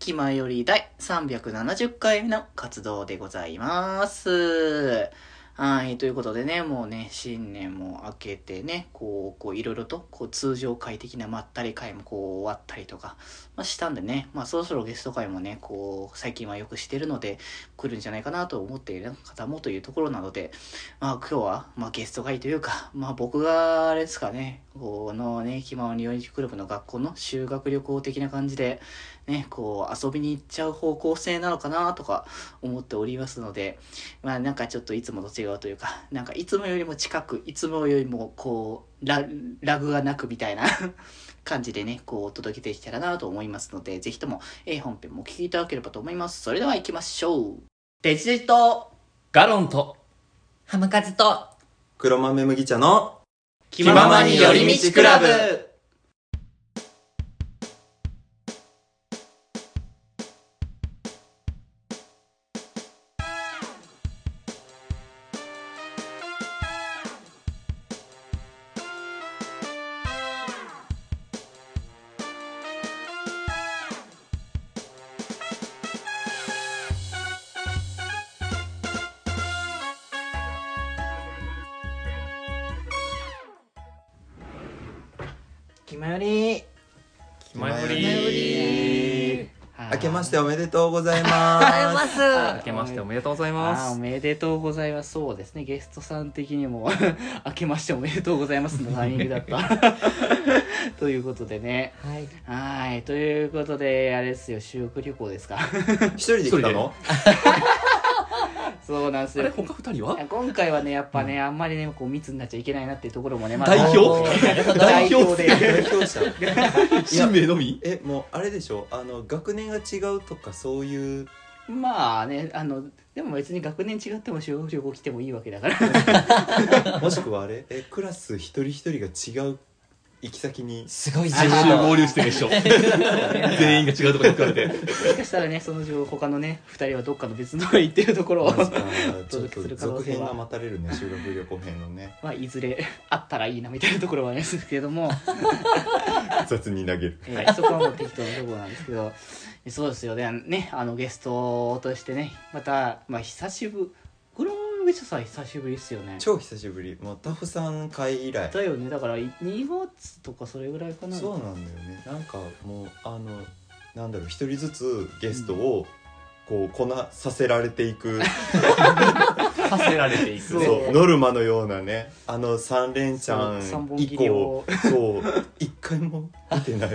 気まより第370回目の活動でございます。はい、ということでね、もうね、新年も明けてね、こう、こう、いろいろと、こう、通常会的なまったり会もこう、終わったりとか、まあ、したんでね、まあ、そろそろゲスト会もね、こう、最近はよくしてるので、来るんじゃないかなと思っている方もというところなので、まあ、今日は、まあ、ゲスト会というか、まあ、僕が、あれですかね、このね、気ままに寄り道クラブの学校の修学旅行的な感じで、ね、こう、遊びに行っちゃう方向性なのかなとか思っておりますので、まあ、なんかちょっといつもと違うというか、なんかいつもよりも近く、いつもよりも、こう、ララグがなくみたいな 感じでね、こう、お届けできたらなと思いますので、ぜひとも、えー本編もお聞きいただければと思います。それでは行きましょう。デジと、ガロンと。ハムカツと、黒豆麦茶の。気ままに寄り道クラブまより。気前振気前振り明けましておめでとうございございま。ますす。明けましておめでとうございあーおますめでとうございます。そうですね、ゲストさん的にも、明けましておめでとうございますのタイミングだった。ということでね。はい。はい、ということで、あれですよ、修学旅行ですか？一人で来たの？そうなんですよ。あれ。他二人は？今回はね、やっぱね、あんまりね、こう密になっちゃいけないなっていうところもね、まあ代表？代表で。代表。者。新 名のみ？え、もうあれでしょ？あの、学年が違うとかそういう、まあね、あの、でも別に学年違っても修学旅行来てもいいわけだから。もしくはあれ？え、クラス一人一人が違う行き先に。すごい先週合流してるでしょ。全員が違うところに行かれて。もしかしたらね、その情他のね、二人はどっかの別のところに行ってるところを、ちょっと届けする可能続性は。編が待たれるね、修学旅行編。のね。まあ、いずれあったらいいなみたいなところはありますけれども、雑に投げる。えーそこはもう適当なところなんですけど、そうですよね、ね、あのゲストとしてね、また、まあ、久しぶり、これもめっちゃさ、久しぶりですよね。超久しぶり。もうタフさん会以来。だよね、だから2月とかそれぐらいかな。そうなんだよねなんかもうあのなんだろう一人ずつゲストをこうこなさせられていく、させられていくそうそうノルマのようなねあの3連チャン以降そう一回も見てない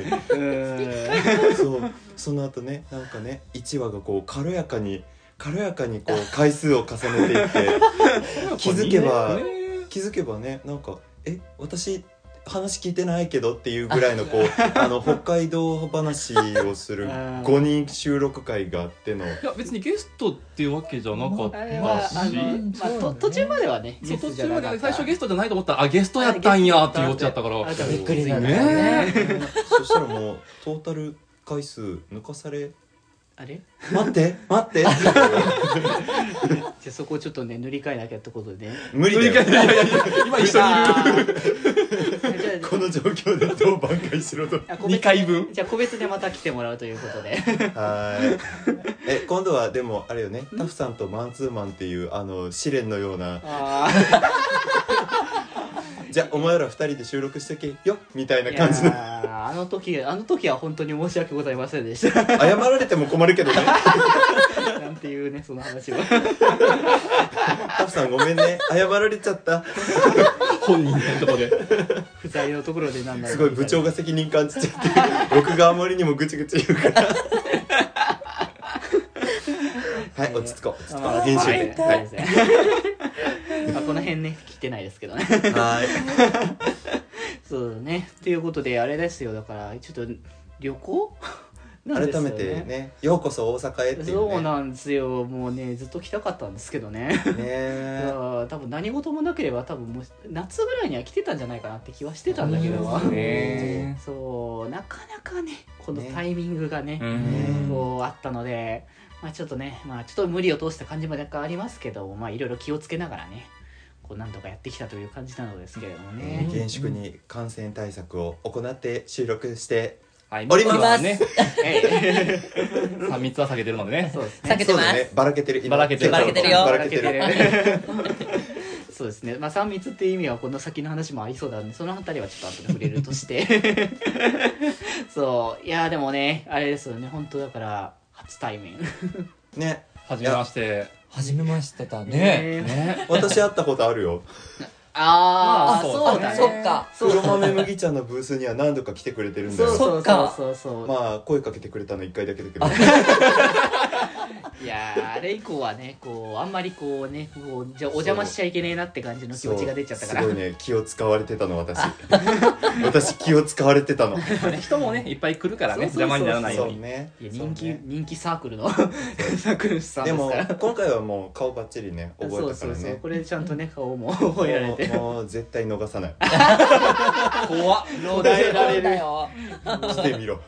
そうその後ねなんかね1話がこう軽やかに軽やかにこう回数を重ねていって 気づけばね。気づけばねなんか「え私話聞いてないけど」っていうぐらいのこう あの北海道話をするあー5人収録会があっての。いや別にゲストっていうわけじゃなかったし。あの、まあ、と途中まではね、途中までゲストじゃなかった。最初ゲストじゃないと思ったらあゲストやったんやっていうオチやったから。びっくりだね。ね。そしたらもうトータル回数抜かされあれ？待って待って。じゃあそこをちょっとね塗り替えなきゃってことでね。無理だよ。やいやいや今一緒にいる。この状況でどう挽回しろと。あ個別二回分？じゃあ個別でまた来てもらうということで。はい。え今度はでもあれよね。タフさんとマンツーマンっていうあの試練のような。あじゃあお前ら二人で収録してけよみたいあな感じの。あの時あの時は本当に申し訳ございませんでした。謝られても困るけどね。なんていうねその話は。タフさんごめんね。謝られちゃった。本人のとこで。不在のところでなんだすごい部長が責任感じちゃって僕があまりにもぐちぐち言うから。はい落ち着こう落ち着こまあう編集はい。ではいま あこの辺ね聞いてないですけどね。はい。そうだね。ということであれですよ。だからちょっと旅行？なんです改よめてねようこそ大阪へっていうね。そうなんですよ。もうねずっと来たかったんですけどね。ね。いやー多分何事もなければ多分もう夏ぐらいには来てたんじゃないかなって気はしてたんだけど。うん。ね。そうなかなかねこのね。タイミングがねうん。こうあったので、まあ、ちょっとね、まあ、ちょっと無理を通した感じも若干ありますけどまあいろいろ気をつけながらねこうなんとかやってきたという感じなのですけれどもね、厳粛に感染対策を行って収録してはい、おります。はね、え3密は下げてるのでね。そうですね。避けてますそうだね。ばらけてる今。ばらけてるばらけてるよ。ばらけてるそうですね。まあ3密っていう意味はこの先の話もありそうなんでそのあたりはちょっと後で触れるとして。そう。いやでもねあれですよね。本当だから初対面。ね。はじめまして。初めましてだねね。ね。私会ったことあるよああまあそうだね。そっか。黒豆麦茶のブースには何度か来てくれてるんだよ。そうそうそうそっか。そうそう、まあ声かけてくれたの1回だけだけど。いやーあれ以降はねこうあんまりこうねこうじゃあお邪魔しちゃいけねえなって感じの気持ちが出ちゃったから。そうすごいね気を使われてたの私。私気を使われてたの。人もね、いっぱい来るからね、邪魔にならないように。そうね。いや人気、ね。人気サークルの サークルさんでもから。今回はもう顔バッチリね覚えたからそうそうそうねこれでちゃんとね顔も覚えられてもう絶対逃さない。怖っ。捉えられる。よ来てみろ。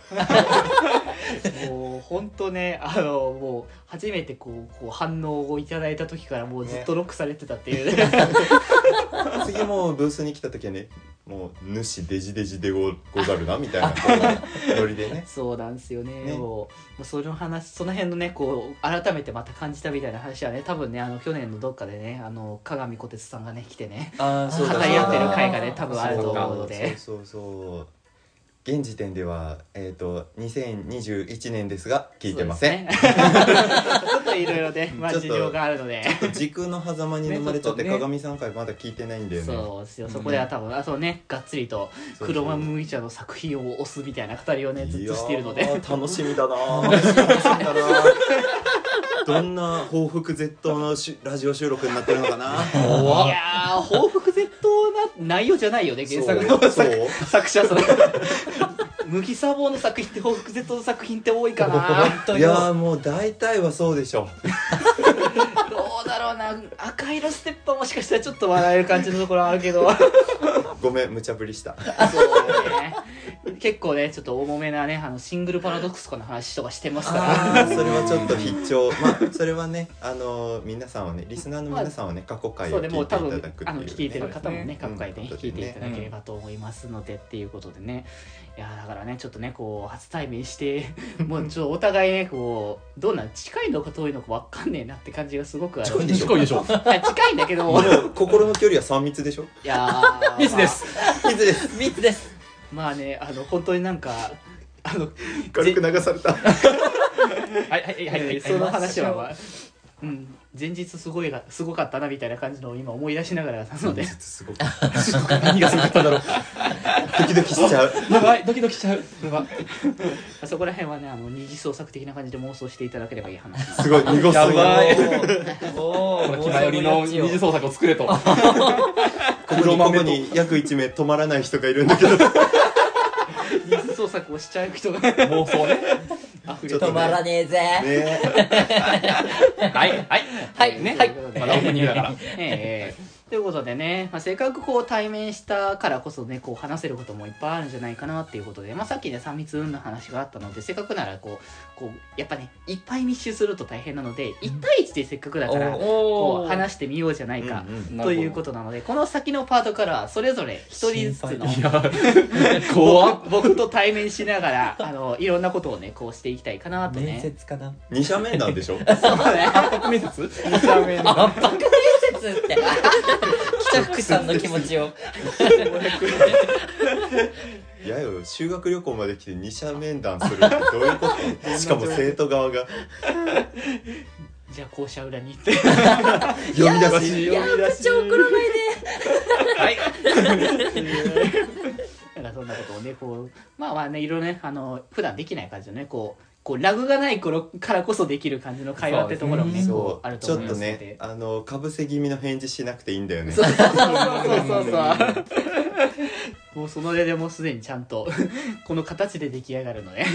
もう本当ねあのもう初めてこうこう反応をいただいた時からもうずっとロックされてたっていうね 次もうブースに来た時はねもう主デジデジでごござるなみたいなこうノリでね。そうなんですよねね。もう。その話その辺のねこう改めてまた感じたみたいな話はね多分ねあの去年のどっかでねあの鏡小鉄さんがね来てね語り合ってる回がね多分あると思うので。そうそうそう。現時点ではえっ、と2021年ですが聞いてません、いろいろね、まあ、ちょっと事情があるので。時空の狭間に飲まれちゃって、ねちょっとね。鏡さん回まだ聞いてないんだよね。そうですよ。そこでは多分あとね。がっつりとそうそう。黒豆麦茶の作品を推すみたいな語りをねずっとしているので。いやー楽しみだな。ー 楽しみだなーどんな報復絶倒のしラジオ収録になってるのかな。いやー報復絶倒な内容じゃないよね原作のそう。作そう。作者それ麦砂防の作品って報復絶倒の作品って多いかな。いやもう大体はそうでしょ。どうだろうな。赤色ステップはもしかしたらちょっと笑える感じのところはあるけど。ごめん無茶ぶりした。そうね結構ねちょっと重めなねあのシングルパラドックスとかの話とかしてますからそれはちょっと必聴。まあそれはねあのー皆さんはねリスナーの皆さんはね過去回を聞いていただくっていう、ね、あの聞いてる方もねそう各回でねうん聞いていただければと思いますのでっていうことでね。いやだからねちょっとねこう初対面して もうちょっとお互いねこうどうなん近いのか遠いのか分かんねえなって感じがすごくある。近いでしょ。近いでしょ。はい近いんだけど 心の距離は3密でしょ？いやー。ミス です。密です。3つですまあねあの本当になんかあの軽く流された。はいはいはいはい。えーその話は、まあうん、前日すごいがすごかったなみたいな感じのを今思い出しながらなので。すごく何がすごかった。んだろう。ドキドキしちゃう。やばい、ドキドキしちゃう。やばい。そこら辺はねあの二次創作的な感じで妄想していただければいい話。すごい濁すやばい。おこの気前よりの二次創作を作れと。ここにここに約1名止まらない人がいるんだけど作をしちゃう人が妄想ね。止まらねえぜ、ね はい、はい。はいね。はいまだオープニングだから。ええということでね、まあ、せっかくこう対面したからこそねこう話せることもいっぱいあるんじゃないかなっていうことで、まあ、さっきね3密運の話があったのでせっかくならこうこうやっぱねいっぱい密集すると大変なので1対1でせっかくだからこう話してみようじゃないか、うんということなのでこの先のパートからはそれぞれ一人ずつの 怖っ。僕僕と対面しながらあのいろんなことをねこうしていきたいかなと面ね。接かな。二者面談でしょ？そうね。面接？二者面談圧迫面接？って。北福さんの気持ちを。いやよ修学旅行まで来て二者面談するってどういうこと？しかも生徒側が。じゃあ校舎裏に。行って読み出し。いや部長来るはい。なんかそんなことをねこうまあまあねいろいろねあの普段できない感じのねこうこうラグがない頃からこそできる感じの会話ってところもねそうこうあるそうちょっとと思いますので、ねあのかぶせ気味の返事しなくていいんだよね。そうそうそうそうそう。もうその上でもうすでにちゃんとこの形で出来上がるので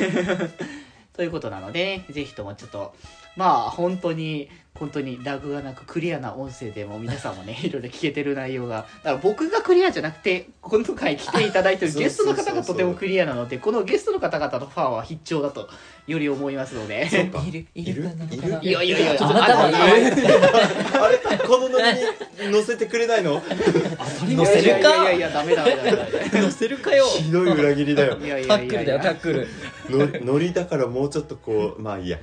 ということなのでぜひともちょっとまあ本当にこ本当にラグがなくクリアな音声でも皆さんもね いろいろ聞けてる内容が。だから僕がクリアじゃなくて今回来ていただいてるゲストの方がとてもクリアなのでこのゲストの方々のファンは必聴だとより思いますので。いるいいるるかなのいる？かないやいやいやちょっとあなたはああれこのノリに乗せてくれないの？乗せるか？いやいやダメダメダメ 乗せるかよ。ひどい裏切りだよ。いやいタやいやいや。ックルだよタックルのノリだからもうちょっとこうまあいいや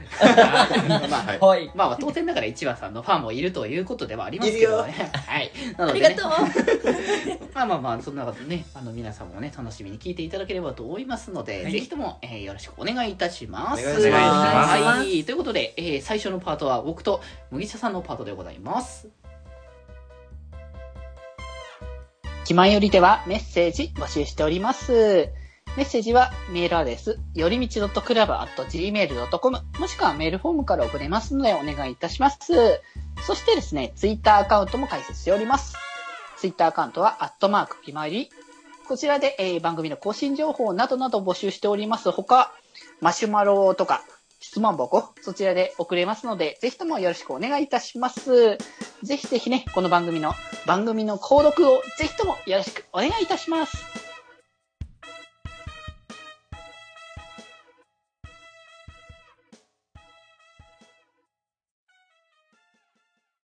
まあはいはいまあ当然ながら一番さんのファンもいるということではありますけどね。はい。なので、ね、ありがとう まあまあまあ、そんなことね、あの皆さんもね、楽しみに聞いていただければと思いますので、はいぜひとも、えーよろしくお願いいたします。お願いしますはい。ということで、えー最初のパートは僕と麦茶さんのパートでございます。気前よりではメッセージ募集しております。メッセージはメールアドレス、よりみち .club.gmail.com もしくはメールフォームから送れますのでお願いいたします。そしてですね、ツイッターアカウントも開設しております。ツイッターアカウントは、アットマーク気まり。こちらで、えー番組の更新情報などなど募集しておりますほか、マシュマロとか、質問箱、そちらで送れますので、ぜひともよろしくお願いいたします。ぜひぜひね、この番組の、番組の購読をぜひともよろしくお願いいたします。